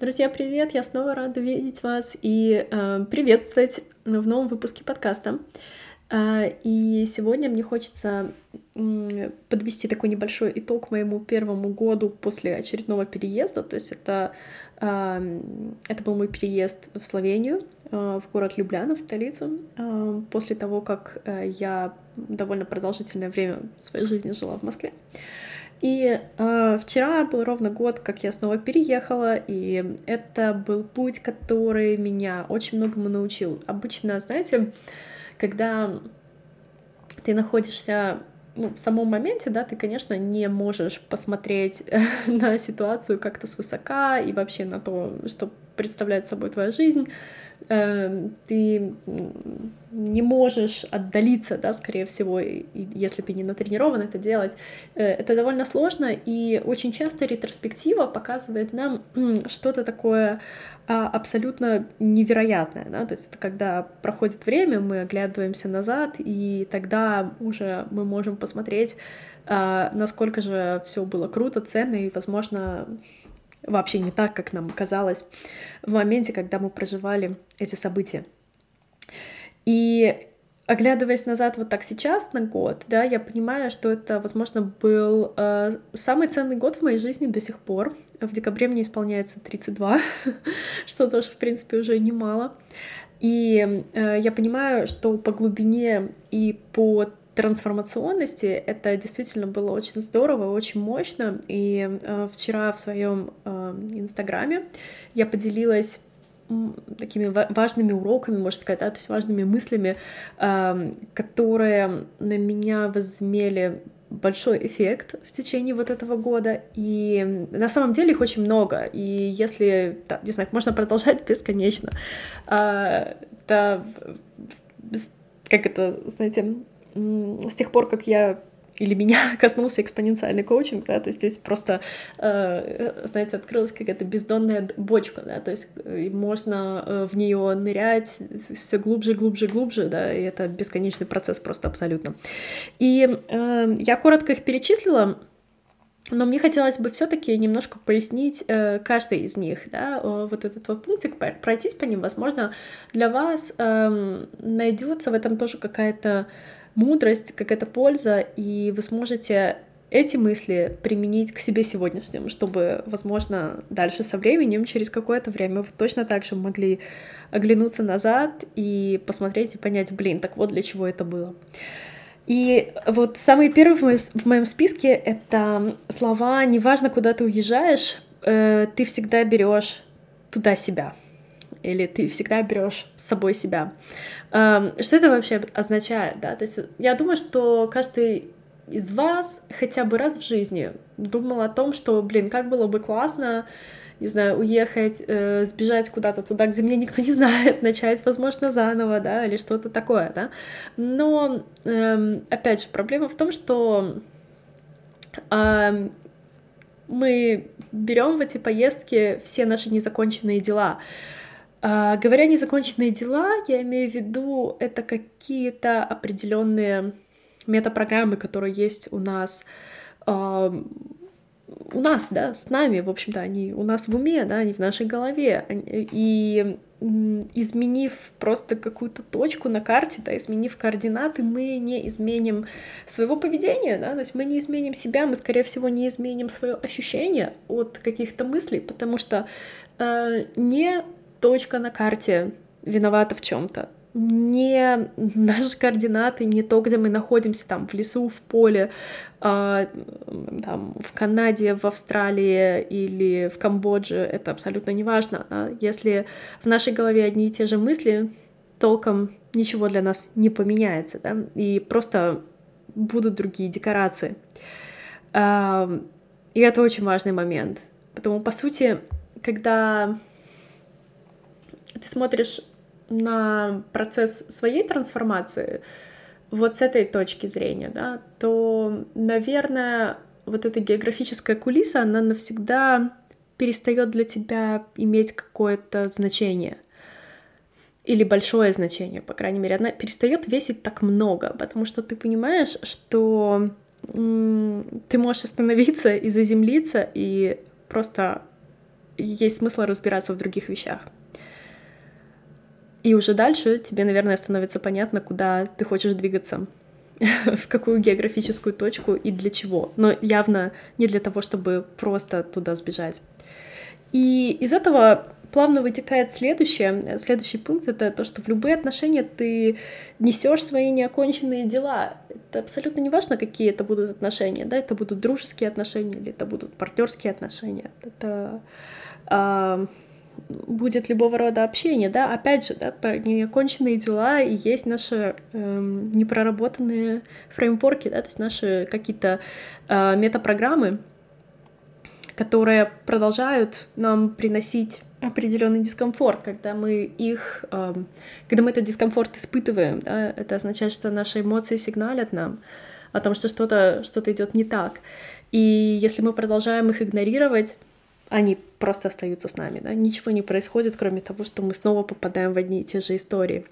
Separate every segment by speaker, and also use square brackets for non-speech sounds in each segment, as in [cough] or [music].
Speaker 1: Друзья, привет! Я снова рада видеть вас и э, приветствовать в новом выпуске подкаста. Э, и сегодня мне хочется э, подвести такой небольшой итог моему первому году после очередного переезда. То есть это, э, это был мой переезд в Словению, э, в город Любляна, в столицу, э, после того, как э, я довольно продолжительное время своей жизни жила в Москве. И э, вчера был ровно год, как я снова переехала, и это был путь, который меня очень многому научил. Обычно, знаете, когда ты находишься ну, в самом моменте, да, ты, конечно, не можешь посмотреть [laughs] на ситуацию как-то свысока и вообще на то, что представляет собой твоя жизнь. Эм, ты не можешь отдалиться, да, скорее всего, если ты не натренирован это делать. Э, это довольно сложно, и очень часто ретроспектива показывает нам что-то такое а, абсолютно невероятное, да, то есть это когда проходит время, мы оглядываемся назад, и тогда уже мы можем посмотреть, а, насколько же все было круто, ценно, и, возможно, вообще не так, как нам казалось в моменте, когда мы проживали эти события. И оглядываясь назад вот так сейчас на год, да, я понимаю, что это, возможно, был э, самый ценный год в моей жизни до сих пор. В декабре мне исполняется 32, что тоже, в принципе, уже немало. И э, я понимаю, что по глубине и по трансформационности. Это действительно было очень здорово, очень мощно. И э, вчера в своем э, инстаграме я поделилась такими важными уроками, можно сказать, да, то есть важными мыслями, э, которые на меня возмели большой эффект в течение вот этого года, и на самом деле их очень много, и если, да, не знаю, можно продолжать [laughs] бесконечно, э, это, как это, знаете, с тех пор, как я или меня [laughs] коснулся экспоненциальный коучинг, да, то есть здесь просто, э, знаете, открылась какая-то бездонная бочка, да, то есть э, можно э, в нее нырять все глубже, глубже, глубже, да, и это бесконечный процесс просто абсолютно. И э, я коротко их перечислила, но мне хотелось бы все-таки немножко пояснить э, каждый из них, да, вот этот вот пунктик, пройтись по ним, возможно, для вас э, найдется в этом тоже какая-то мудрость, какая-то польза, и вы сможете эти мысли применить к себе сегодняшним, чтобы, возможно, дальше со временем, через какое-то время вы точно так же могли оглянуться назад и посмотреть и понять, блин, так вот для чего это было. И вот самый первый в моем, списке — это слова «неважно, куда ты уезжаешь, э, ты всегда берешь туда себя» или ты всегда берешь с собой себя. Что это вообще означает, да? То есть я думаю, что каждый из вас хотя бы раз в жизни думал о том, что, блин, как было бы классно, не знаю, уехать, э, сбежать куда-то туда, где меня никто не знает, [laughs] начать, возможно, заново, да, или что-то такое, да. Но, э, опять же, проблема в том, что э, мы берем в эти поездки все наши незаконченные дела. А, говоря незаконченные дела, я имею в виду это какие-то определенные метапрограммы, которые есть у нас у нас, да, с нами, в общем-то, они у нас в уме, да, они в нашей голове. И изменив просто какую-то точку на карте, да, изменив координаты, мы не изменим своего поведения, да, то есть мы не изменим себя, мы, скорее всего, не изменим свое ощущение от каких-то мыслей, потому что э, не точка на карте виновата в чем-то. Не наши координаты, не то, где мы находимся, там, в лесу, в поле, э, там, в Канаде, в Австралии или в Камбодже, это абсолютно не важно. А если в нашей голове одни и те же мысли, толком ничего для нас не поменяется, да, и просто будут другие декорации. Э, и это очень важный момент. Потому, по сути, когда ты смотришь на процесс своей трансформации вот с этой точки зрения, да, то, наверное, вот эта географическая кулиса, она навсегда перестает для тебя иметь какое-то значение или большое значение, по крайней мере, она перестает весить так много, потому что ты понимаешь, что ты можешь остановиться и заземлиться и просто есть смысл разбираться в других вещах. И уже дальше тебе, наверное, становится понятно, куда ты хочешь двигаться, [laughs] в какую географическую точку и для чего. Но явно не для того, чтобы просто туда сбежать. И из этого плавно вытекает следующее. Следующий пункт — это то, что в любые отношения ты несешь свои неоконченные дела. Это абсолютно не важно, какие это будут отношения, да, это будут дружеские отношения или это будут партнерские отношения. Это а, будет любого рода общение, да, опять же, да, неоконченные дела и есть наши эм, непроработанные фреймворки, да, то есть наши какие-то э, метапрограммы, которые продолжают нам приносить определенный дискомфорт, когда мы их, э, когда мы этот дискомфорт испытываем, да, это означает, что наши эмоции сигналят нам о том, что что-то что идет не так. И если мы продолжаем их игнорировать, они просто остаются с нами, да, ничего не происходит, кроме того, что мы снова попадаем в одни и те же истории.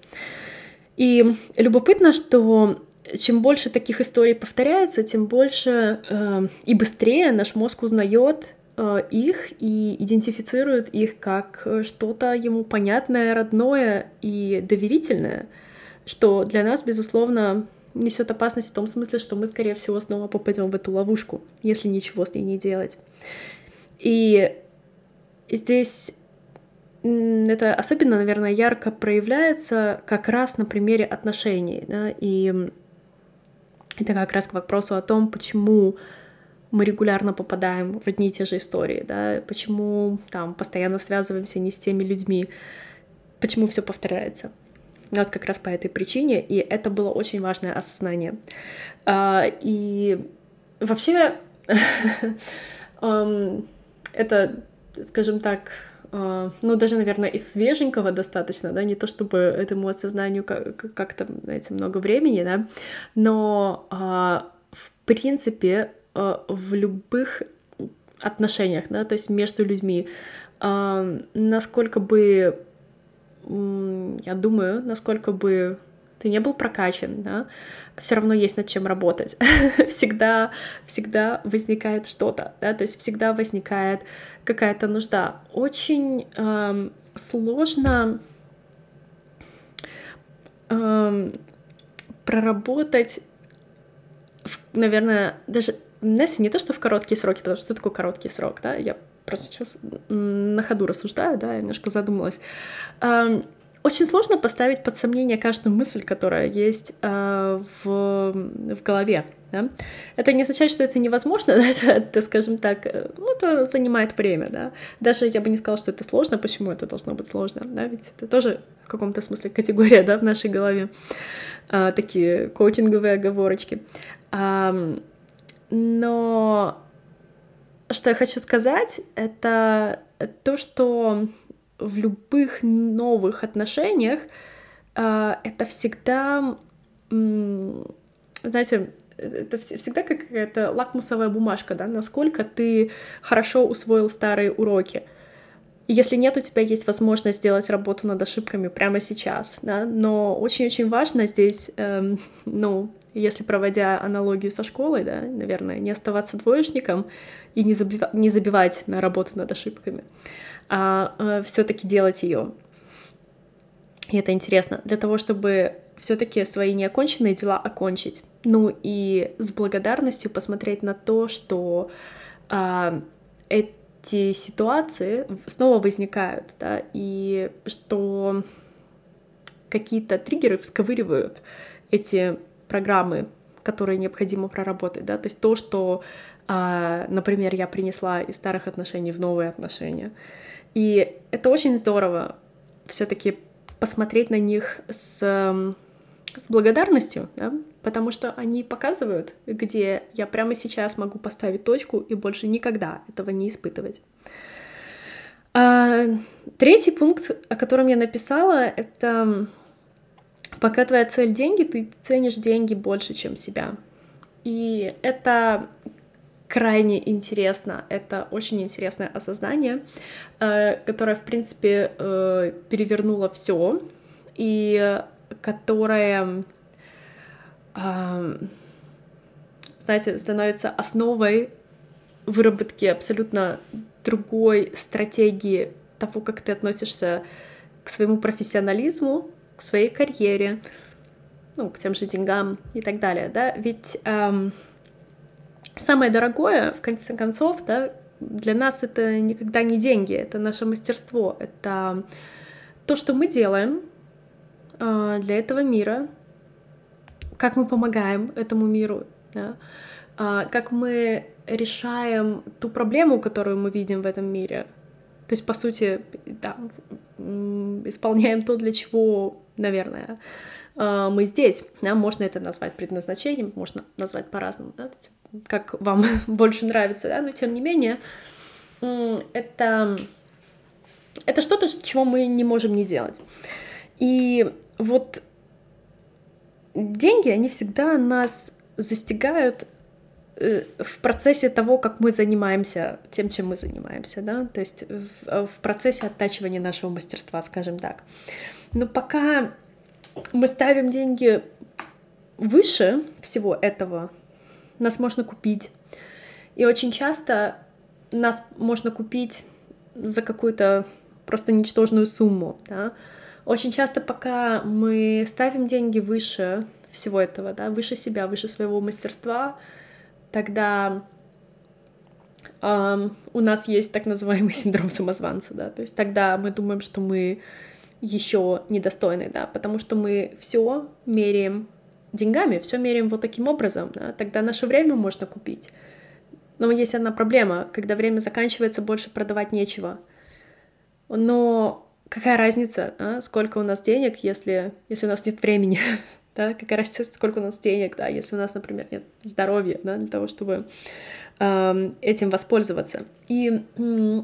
Speaker 1: И любопытно, что чем больше таких историй повторяется, тем больше э, и быстрее наш мозг узнает Э, их и идентифицирует их как э, что-то ему понятное, родное и доверительное, что для нас, безусловно, несет опасность в том смысле, что мы, скорее всего, снова попадем в эту ловушку, если ничего с ней не делать. И здесь это особенно, наверное, ярко проявляется как раз на примере отношений, да, и это как раз к вопросу о том, почему мы регулярно попадаем в одни и те же истории, да, почему там постоянно связываемся не с теми людьми, почему все повторяется. Вот как раз по этой причине, и это было очень важное осознание. А, и вообще [laughs] это, скажем так, а, ну, даже, наверное, из свеженького достаточно, да, не то чтобы этому осознанию как-то, знаете, много времени, да, но, а, в принципе, Э, в любых отношениях, да, то есть между людьми. А, насколько бы, я думаю, насколько бы ты не был прокачан, да, все равно есть над чем работать. [laughs] всегда, всегда возникает что-то, да, то есть всегда возникает какая-то нужда. Очень эм, сложно эм, проработать, в, наверное, даже Несси не то, что в короткие сроки, потому что что такое короткий срок, да, я просто сейчас на ходу рассуждаю, да, я немножко задумалась. Очень сложно поставить под сомнение каждую мысль, которая есть э, в, в голове. Да? Это не означает, что это невозможно, [laughs] да? это, это, скажем так, э, ну, это занимает время. Да? Даже я бы не сказала, что это сложно, почему это должно быть сложно, да? ведь это тоже в каком-то смысле категория да, в нашей голове. А, такие коучинговые оговорочки. А, но что я хочу сказать, это то, что в любых новых отношениях э, это всегда, знаете, это всегда какая-то лакмусовая бумажка, да, насколько ты хорошо усвоил старые уроки. Если нет, у тебя есть возможность сделать работу над ошибками прямо сейчас, да, но очень-очень важно здесь, эм, [laughs] ну, если проводя аналогию со школой, да, наверное, не оставаться двоечником и не, забива- не забивать на работу над ошибками, а э, все-таки делать ее. И это интересно. Для того, чтобы все-таки свои неоконченные дела окончить. Ну и с благодарностью посмотреть на то, что э, эти ситуации снова возникают, да, и что какие-то триггеры всковыривают эти программы, которые необходимо проработать, да, то есть то, что, а, например, я принесла из старых отношений в новые отношения. И это очень здорово все-таки посмотреть на них с, с благодарностью, да, потому что они показывают, где я прямо сейчас могу поставить точку и больше никогда этого не испытывать. А, третий пункт, о котором я написала, это Пока твоя цель деньги, ты ценишь деньги больше, чем себя. И это крайне интересно. Это очень интересное осознание, э, которое, в принципе, э, перевернуло все и которое, э, знаете, становится основой выработки абсолютно другой стратегии того, как ты относишься к своему профессионализму, к своей карьере, ну, к тем же деньгам и так далее, да, ведь эм, самое дорогое, в конце концов, да, для нас это никогда не деньги, это наше мастерство, это то, что мы делаем э, для этого мира, как мы помогаем этому миру, да, э, как мы решаем ту проблему, которую мы видим в этом мире. То есть, по сути, да, исполняем то, для чего, наверное, мы здесь. Да? Можно это назвать предназначением, можно назвать по-разному, да? как вам [laughs] больше нравится, да? но тем не менее, это, это что-то, чего мы не можем не делать. И вот деньги, они всегда нас застигают э, в процессе того, как мы занимаемся тем, чем мы занимаемся, да, то есть в, в процессе оттачивания нашего мастерства, скажем так. Но пока мы ставим деньги выше всего этого, нас можно купить. И очень часто нас можно купить за какую-то просто ничтожную сумму, да. Очень часто, пока мы ставим деньги выше всего этого, да, выше себя, выше своего мастерства, тогда э, у нас есть так называемый [laughs] синдром самозванца, да, то есть тогда мы думаем, что мы еще недостойны, да, потому что мы все меряем деньгами, все меряем вот таким образом, да, тогда наше время можно купить. Но есть одна проблема, когда время заканчивается, больше продавать нечего. Но какая разница, а? сколько у нас денег, если, если у нас нет времени, [laughs] да, какая разница, сколько у нас денег, да, если у нас, например, нет здоровья, да, для того, чтобы э, этим воспользоваться. И э,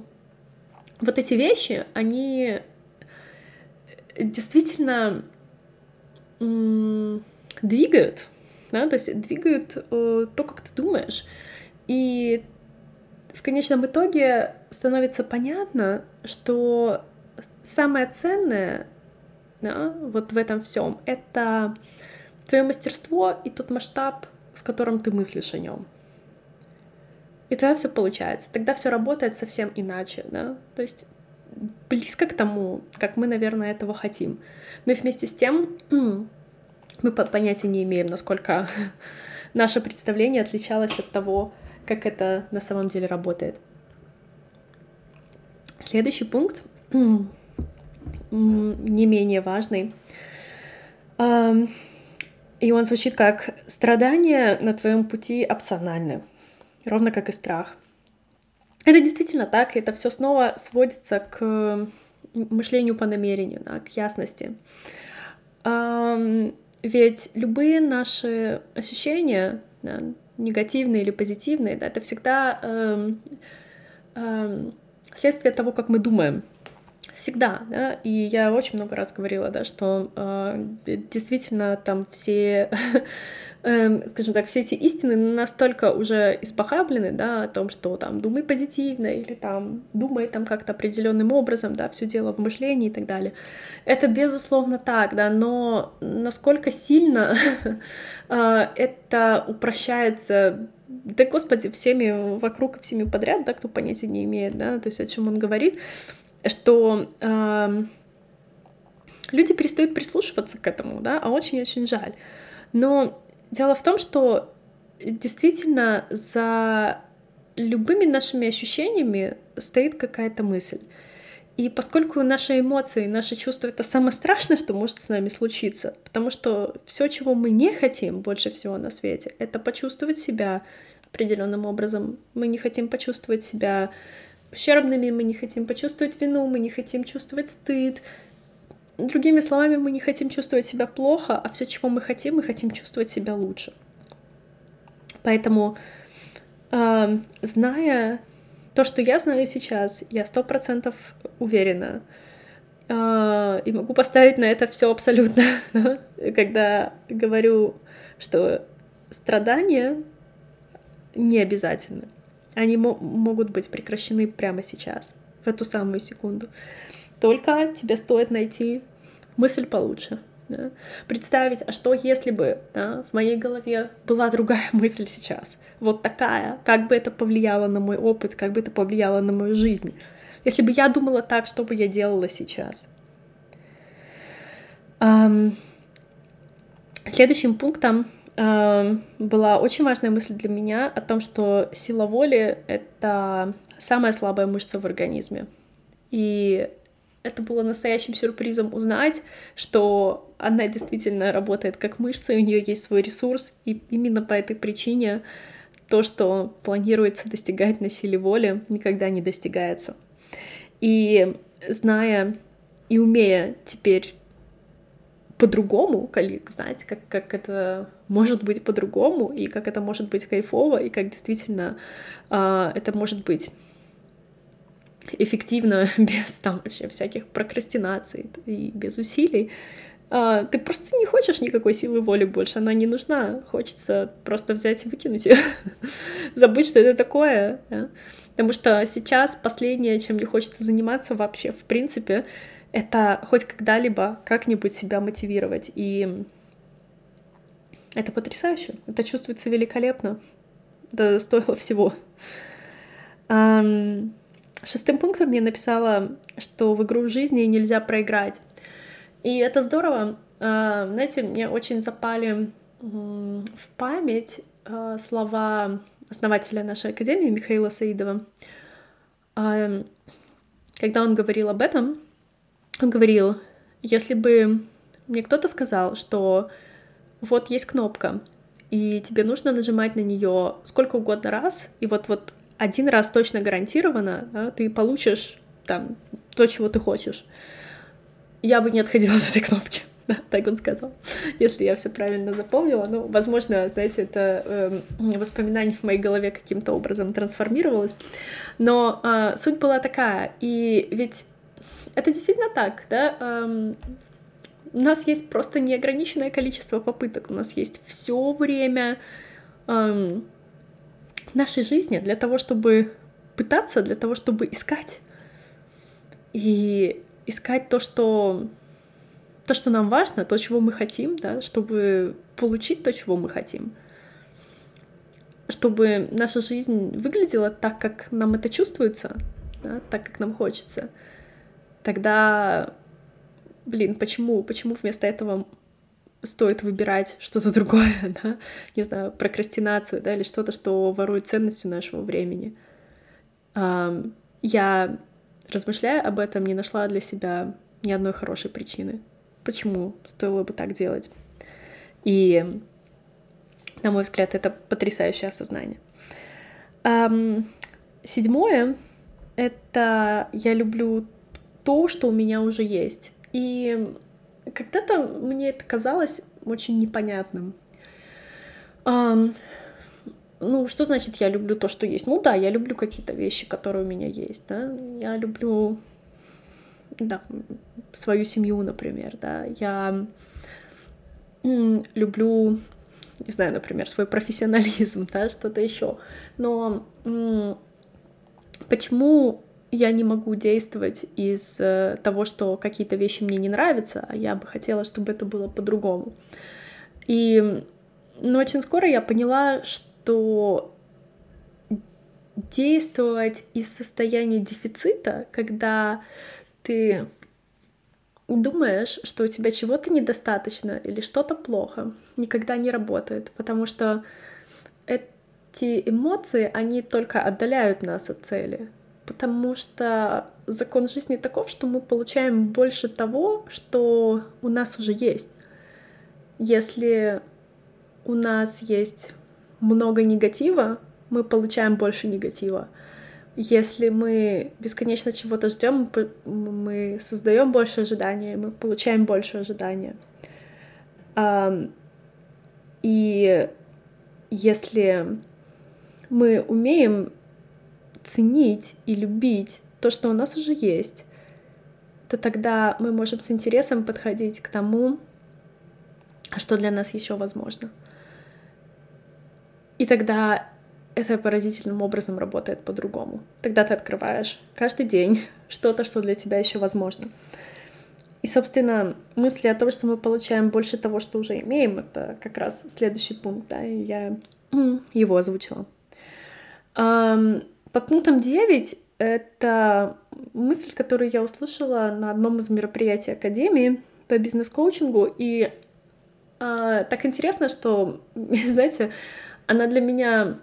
Speaker 1: вот эти вещи, они действительно двигают, да, то есть двигают э, то, как ты думаешь. И в конечном итоге становится понятно, что самое ценное да, вот в этом всем это твое мастерство и тот масштаб, в котором ты мыслишь о нем. И тогда все получается, тогда все работает совсем иначе, да, то есть близко к тому, как мы, наверное, этого хотим. Но и вместе с тем [clears throat] мы понятия не имеем, насколько [laughs] наше представление отличалось от того, как это на самом деле работает. Следующий пункт, [clears throat] не менее важный, и он звучит как «страдания на твоем пути опциональны», ровно как и страх. Это действительно так, это все снова сводится к мышлению по намерению, да, к ясности. Ведь любые наши ощущения, да, негативные или позитивные, да, это всегда э, э, следствие того, как мы думаем. Всегда, да, и я очень много раз говорила, да, что э, действительно там все [laughs] Эм, скажем так, все эти истины настолько уже испохаблены, да, о том, что там думай позитивно или там думай там как-то определенным образом, да, все дело в мышлении и так далее. Это безусловно так, да, но насколько сильно э, [laughs] это упрощается да, господи, всеми вокруг, всеми подряд, да, кто понятия не имеет, да, то есть о чем он говорит, что э, люди перестают прислушиваться к этому, да, а очень-очень жаль. Но Дело в том, что действительно за любыми нашими ощущениями стоит какая-то мысль. И поскольку наши эмоции, наши чувства — это самое страшное, что может с нами случиться, потому что все, чего мы не хотим больше всего на свете, это почувствовать себя определенным образом. Мы не хотим почувствовать себя ущербными, мы не хотим почувствовать вину, мы не хотим чувствовать стыд, Другими словами, мы не хотим чувствовать себя плохо, а все, чего мы хотим, мы хотим чувствовать себя лучше. Поэтому, э, зная то, что я знаю сейчас, я сто процентов уверена э, и могу поставить на это все абсолютно, [laughs] когда говорю, что страдания не обязательны. Они могут быть прекращены прямо сейчас, в эту самую секунду. Только тебе стоит найти мысль получше, Да? Представить, а что если бы да, в моей голове была другая [laughs] мысль сейчас, вот такая, как бы это повлияло на мой опыт, как бы это повлияло на мою жизнь. Если бы я думала так, что бы я делала сейчас? Um, следующим пунктом была очень важная мысль для меня о том, что сила воли — это самая слабая мышца в организме. И это было настоящим сюрпризом узнать, что она действительно работает как мышца, и у нее есть свой ресурс, и именно по этой причине то, что планируется достигать на силе воли, никогда не достигается. И зная и умея теперь по-другому, коллег, знать, как, как это может быть по-другому, и как это может быть кайфово, и как действительно э, это может быть эффективно, [laughs] без там вообще всяких прокрастинаций и без усилий, а, ты просто не хочешь никакой силы воли больше, она не нужна, хочется просто взять и выкинуть ее, [laughs] забыть, что это такое, да? потому что сейчас последнее, чем мне хочется заниматься вообще, в принципе, это хоть когда-либо как-нибудь себя мотивировать, и это потрясающе, это чувствуется великолепно, это стоило всего. Шестым пунктом я написала, что в игру жизни нельзя проиграть. И это здорово. А, знаете, мне очень запали в память а, слова основателя нашей академии Михаила Саидова. Когда он говорил об этом, он говорил, если бы мне кто-то сказал, что вот есть кнопка, и тебе нужно нажимать на нее сколько угодно раз, и вот-вот один раз точно гарантированно да, ты получишь там то, чего ты хочешь. Я бы не отходила от этой кнопки. [laughs] Да, так он сказал, если я все правильно запомнила. Ну, возможно, знаете, это э, воспоминание в моей голове каким-то образом трансформировалось. Но э, суть была такая, и ведь это действительно так, да? Эм, у нас есть просто неограниченное количество попыток, у нас есть все время. Эм, нашей жизни для того, чтобы пытаться, для того, чтобы искать. И искать то, что то, что нам важно, то, чего мы хотим, да, чтобы получить то, чего мы хотим. Чтобы наша жизнь выглядела так, как нам это чувствуется, да, так, как нам хочется. Тогда, блин, почему, почему вместо этого стоит выбирать что-то другое, [laughs] да, не знаю, прокрастинацию, да, или что-то, что ворует ценности нашего времени. Я, размышляя об этом, не нашла для себя ни одной хорошей причины, почему стоило бы так делать. И, на мой взгляд, это потрясающее осознание. Седьмое — это я люблю то, что у меня уже есть. И когда-то мне это казалось очень непонятным. Um, ну, что значит я люблю то, что есть? Ну да, я люблю какие-то вещи, которые у меня есть, да. Я люблю, да, свою семью, например, да. Я люблю, не знаю, например, свой профессионализм, [laughs] да, что-то еще. Но почему я не могу действовать из э, того, что какие-то вещи мне не нравятся, а я бы хотела, чтобы это было по-другому. И но очень скоро я поняла, что действовать из состояния дефицита, когда ты думаешь, что у тебя чего-то недостаточно или что-то плохо, никогда не работает, потому что эти эмоции, они только отдаляют нас от цели потому что закон жизни таков, что мы получаем больше того, что у нас уже есть. Если у нас есть много негатива, мы получаем больше негатива. Если мы бесконечно чего-то ждем, мы создаем больше ожидания, мы получаем больше ожидания. И если мы умеем ценить и любить то, что у нас уже есть, то тогда мы можем с интересом подходить к тому, что для нас еще возможно. И тогда это поразительным образом работает по-другому. Тогда ты открываешь каждый день [laughs] что-то, что для тебя еще возможно. и, собственно, мысли о том, что мы получаем больше того, что уже имеем, это как раз следующий пункт, да, и я его озвучила. По пунктам 9 это мысль, которую я услышала на одном из мероприятий Академии по бизнес-коучингу, и а, так интересно, что, [laughs] знаете, она для меня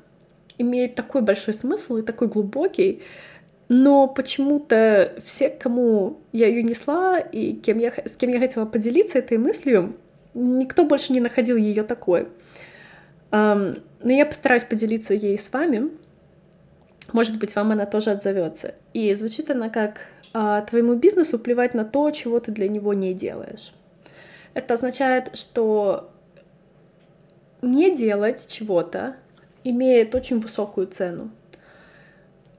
Speaker 1: имеет такой большой смысл и такой глубокий, но почему-то все, кому я ее несла и кем я, с кем я хотела поделиться этой мыслью, никто больше не находил ее такой. Но я постараюсь поделиться ей с вами. Может быть, вам она тоже отзовется. И звучит она как «А, «Твоему бизнесу плевать на то, чего ты для него не делаешь». Это означает, что не делать чего-то имеет очень высокую цену.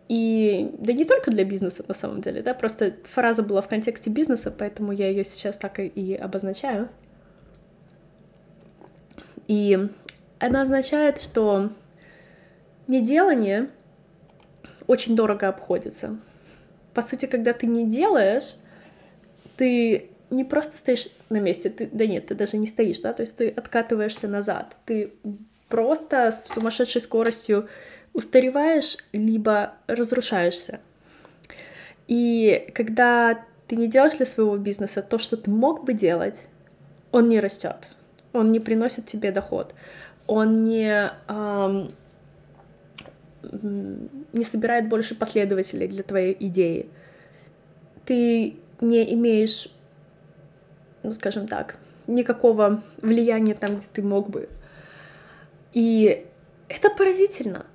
Speaker 1: И да не только для бизнеса на самом деле, да, просто фраза была в контексте бизнеса, поэтому я ее сейчас так и обозначаю. И она означает, что неделание очень дорого обходится. По сути, когда ты не делаешь, ты не просто стоишь на месте, ты, да нет, ты даже не стоишь, да, то есть ты откатываешься назад, ты просто с сумасшедшей скоростью устареваешь, либо разрушаешься. И когда ты не делаешь для своего бизнеса то, что ты мог бы делать, он не растет, он не приносит тебе доход, он не, эм, не собирает больше последователей для твоей идеи. Ты не имеешь, ну, скажем так, никакого влияния там, где ты мог бы. И это поразительно.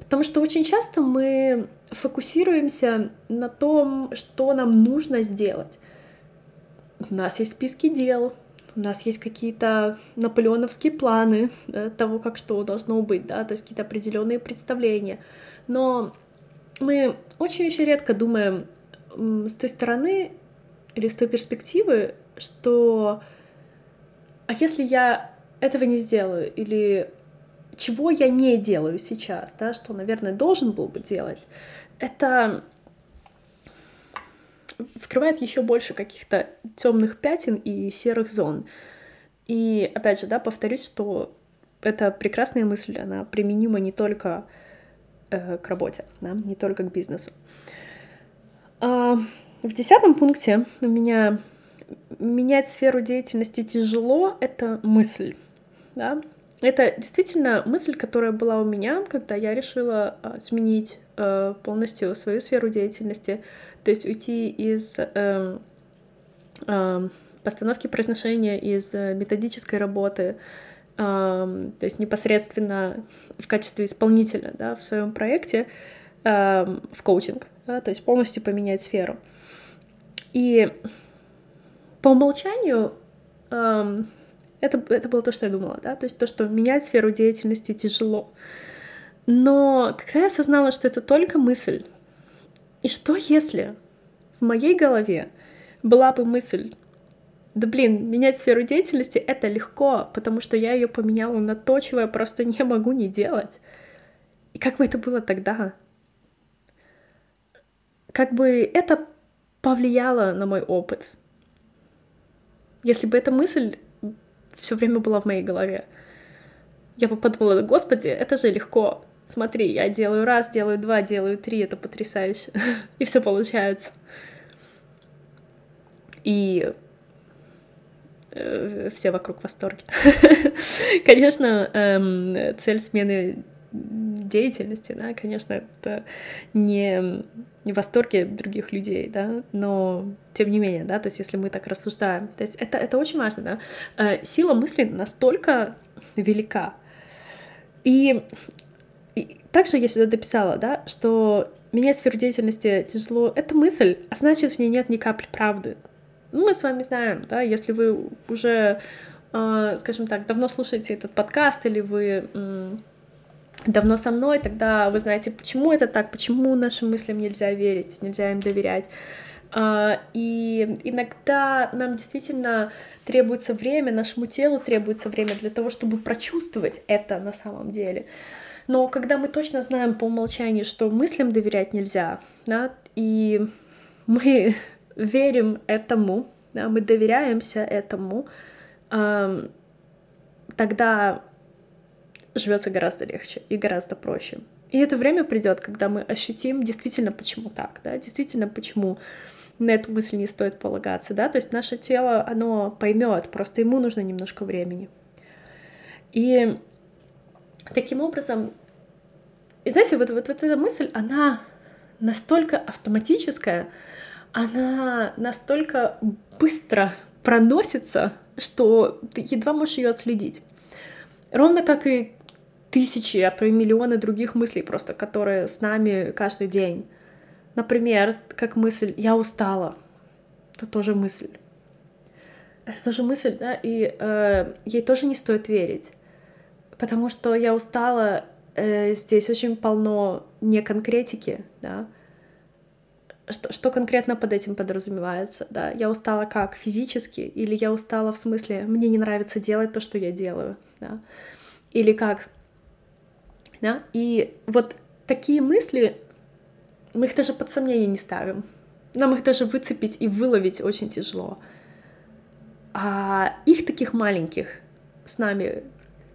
Speaker 1: Потому что очень часто мы фокусируемся на том, что нам нужно сделать. У нас есть списки дел, у нас есть какие-то наполеоновские планы да, того, как что должно быть, да, то есть какие-то определенные представления. Но мы очень-очень редко думаем с той стороны или с той перспективы, что а если я этого не сделаю, или чего я не делаю сейчас, да, что, наверное, должен был бы делать, это вскрывает еще больше каких-то темных пятен и серых зон. И опять же, да, повторюсь, что это прекрасная мысль, она применима не только э, к работе, да, не только к бизнесу. А, в десятом пункте у меня менять сферу деятельности тяжело — это мысль, да, это действительно мысль, которая была у меня, когда я решила а, сменить а, полностью свою сферу деятельности, то есть уйти из а, а, постановки произношения, из а, методической работы, а, то есть непосредственно в качестве исполнителя да, в своем проекте а, в коучинг, да, то есть полностью поменять сферу. И по умолчанию это, это было то, что я думала, да, то есть то, что менять сферу деятельности тяжело. Но когда я осознала, что это только мысль, и что если в моей голове была бы мысль, да блин, менять сферу деятельности — это легко, потому что я ее поменяла на то, чего я просто не могу не делать. И как бы это было тогда? Как бы это повлияло на мой опыт? Если бы эта мысль все время была в моей голове. Я бы подумала, господи, это же легко. Смотри, я делаю раз, делаю два, делаю три, это потрясающе. [laughs] И все получается. И э, все вокруг в восторге. [laughs] Конечно, эм, цель смены деятельности, да, конечно, это не, не восторге других людей, да, но тем не менее, да, то есть если мы так рассуждаем, то есть это, это очень важно, да, э, сила мысли настолько велика. И, и также я сюда дописала, да, что менять сферу деятельности тяжело, это мысль, а значит, в ней нет ни капли правды. Ну, мы с вами знаем, да, если вы уже, э, скажем так, давно слушаете этот подкаст, или вы давно со мной, тогда вы знаете, почему это так, почему нашим мыслям нельзя верить, нельзя им доверять. А, и иногда нам действительно требуется время, нашему телу требуется время для того, чтобы прочувствовать это на самом деле. Но когда мы точно знаем по умолчанию, что мыслям доверять нельзя, да, и мы [laughs] верим этому, да, мы доверяемся этому, тогда живется гораздо легче и гораздо проще. И это время придет, когда мы ощутим действительно, почему так, да, действительно, почему на эту мысль не стоит полагаться, да, то есть наше тело, оно поймет, просто ему нужно немножко времени. И таким образом, и знаете, вот, вот, вот эта мысль, она настолько автоматическая, она настолько быстро проносится, что ты едва можешь ее отследить. Ровно как и тысячи, а то и миллионы других мыслей просто, которые с нами каждый день. Например, как мысль «я устала». Это тоже мысль. Это тоже мысль, да, и э, ей тоже не стоит верить. Потому что я устала, э, здесь очень полно неконкретики, да. Что, что конкретно под этим подразумевается, да? Я устала как? Физически? Или я устала в смысле, мне не нравится делать то, что я делаю, да? Или как? Да? И вот такие мысли, мы их даже под сомнение не ставим. Нам их даже выцепить и выловить очень тяжело. А их таких маленьких с нами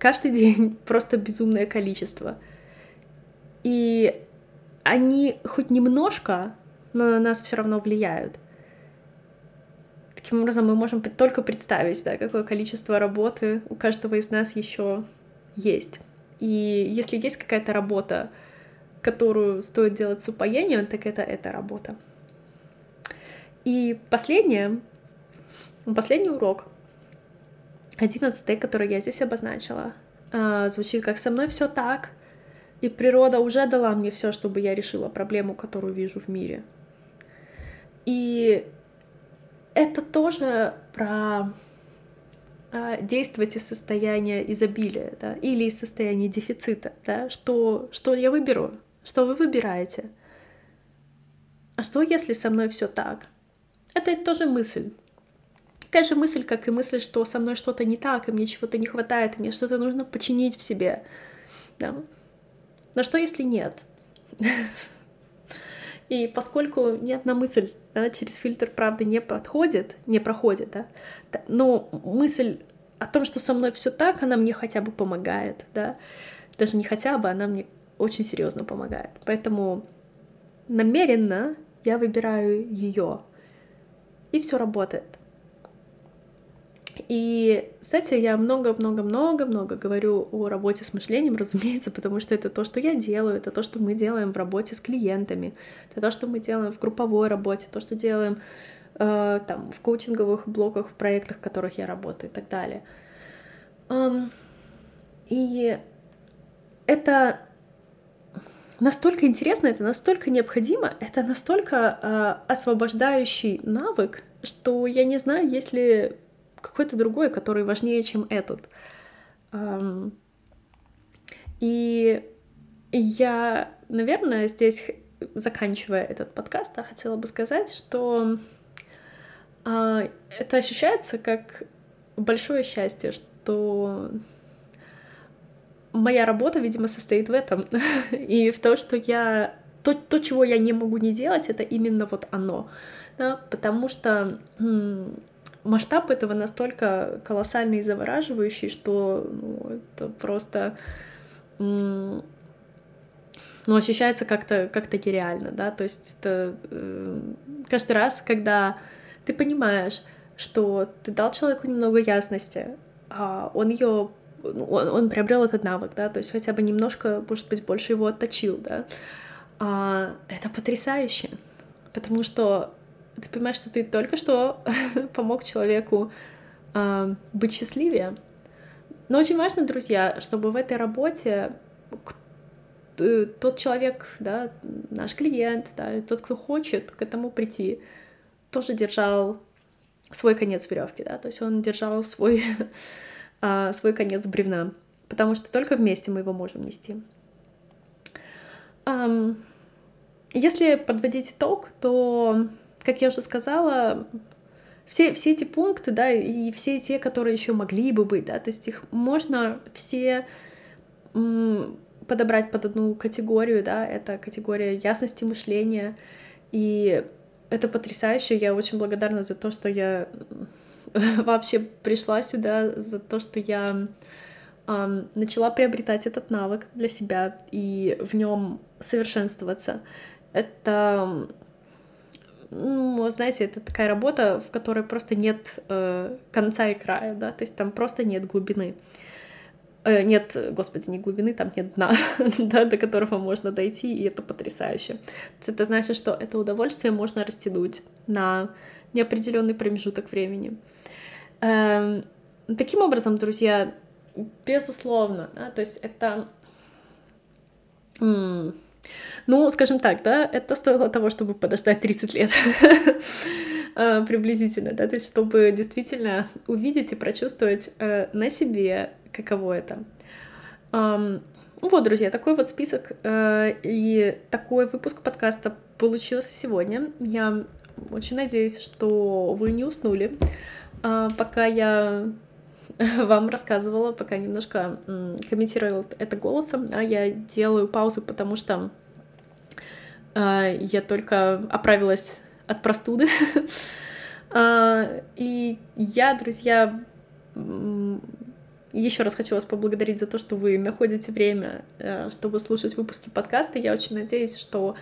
Speaker 1: каждый день [laughs] просто безумное количество. И они хоть немножко, но на нас все равно влияют. Таким образом, мы можем только представить, да, какое количество работы у каждого из нас еще есть. И если есть какая-то работа, которую стоит делать с упоением, так это эта работа. И последнее, последний урок, одиннадцатый, который я здесь обозначила, а, звучит как «со мной все так», и природа уже дала мне все, чтобы я решила проблему, которую вижу в мире. И это тоже про а, действовать из состояния изобилия, да, или из состояния дефицита, да, что, что я выберу, что вы выбираете. А что, если со мной все так? Это тоже мысль. Такая же мысль, как и мысль, что со мной что-то не так, и мне чего-то не хватает, и мне что-то нужно починить в себе. Да. Но что, если нет? [laughs] И поскольку ни одна мысль да, через фильтр правды не подходит, не проходит, да, но мысль о том, что со мной все так, она мне хотя бы помогает, да, даже не хотя бы, она мне очень серьезно помогает. Поэтому намеренно я выбираю ее, и все работает. И, кстати, я много-много-много-много говорю о работе с мышлением, [laughs] разумеется, потому что это то, что я делаю, это то, что мы делаем в работе с клиентами, это то, что мы делаем в групповой работе, то, что делаем э, там, в коучинговых блоках, в проектах, в которых я работаю и так далее. Um, и это настолько интересно, это настолько необходимо, это настолько э, освобождающий навык, что я не знаю, если какой-то другой, который важнее, чем этот. И я, наверное, здесь, заканчивая этот подкаст, хотела бы сказать, что а, это ощущается как большое счастье, что моя работа, видимо, состоит в этом. [laughs] И в том, что я... То, то, чего я не могу не делать, это именно вот оно. Да? Потому что масштаб этого настолько колоссальный и завораживающий, что ну, это просто ну, ощущается как-то как нереально, да, то есть это э, каждый раз, когда ты понимаешь, что ты дал человеку немного ясности, а он ее ну, он, он приобрел этот навык, да, то есть хотя бы немножко, может быть, больше его отточил, да, а, это потрясающе, потому что ты понимаешь, что ты только что [laughs] помог человеку э, быть счастливее. Но очень важно, друзья, чтобы в этой работе тот человек, да, наш клиент, да, тот, кто хочет к этому прийти, тоже держал свой конец веревки, да, то есть он держал свой, [laughs] а, свой конец бревна, потому что только вместе мы его можем нести. Если подводить итог, то как я уже сказала, все, все эти пункты, да, и все те, которые еще могли бы быть, да, то есть их можно все подобрать под одну категорию, да, это категория ясности мышления, и это потрясающе. Я очень благодарна за то, что я [laughs] вообще пришла сюда, за то, что я э, начала приобретать этот навык для себя и в нем совершенствоваться. Это, ну, знаете, это такая работа, в которой просто нет э, конца и края, да, то есть там просто нет глубины. Э, нет, господи, не глубины, там нет дна, [laughs] да, до которого можно дойти, и это потрясающе. Это значит, что это удовольствие можно растянуть на неопределенный промежуток времени. Эм, таким образом, друзья, безусловно, да, то есть это, ну, скажем так, да, это стоило того, чтобы подождать 30 лет э, [laughs] приблизительно, да, то есть чтобы действительно увидеть и прочувствовать э, на себе каково это. Um, вот, друзья, такой вот список uh, и такой выпуск подкаста получился сегодня. Я очень надеюсь, что вы не уснули, uh, пока я [laughs] вам рассказывала, пока немножко комментировала это голосом, а я делаю паузу, потому что uh, я только оправилась от простуды. [laughs] И я, друзья, еще раз хочу вас поблагодарить за то, что вы находите время, э, чтобы слушать выпуски подкаста. Я очень надеюсь, что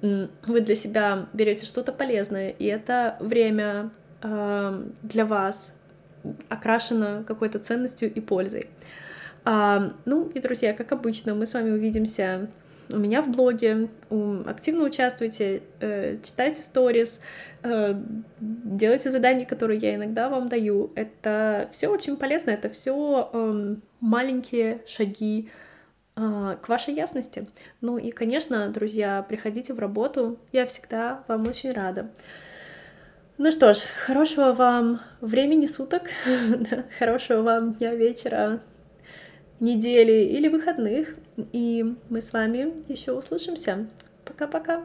Speaker 1: вы для себя берете что-то полезное, и это время э, для вас окрашено какой-то ценностью и пользой. А, ну и, друзья, как обычно, мы с вами увидимся у меня в блоге, активно участвуйте, э, читайте сторис, э, делайте задания, которые я иногда вам даю. Это все очень полезно, это все эм, маленькие шаги э, к вашей ясности. Ну и, конечно, друзья, приходите в работу, я всегда вам очень рада. Ну что ж, хорошего вам времени суток, [laughs] хорошего вам дня, вечера, недели или выходных. И мы с вами еще услышимся. Пока-пока.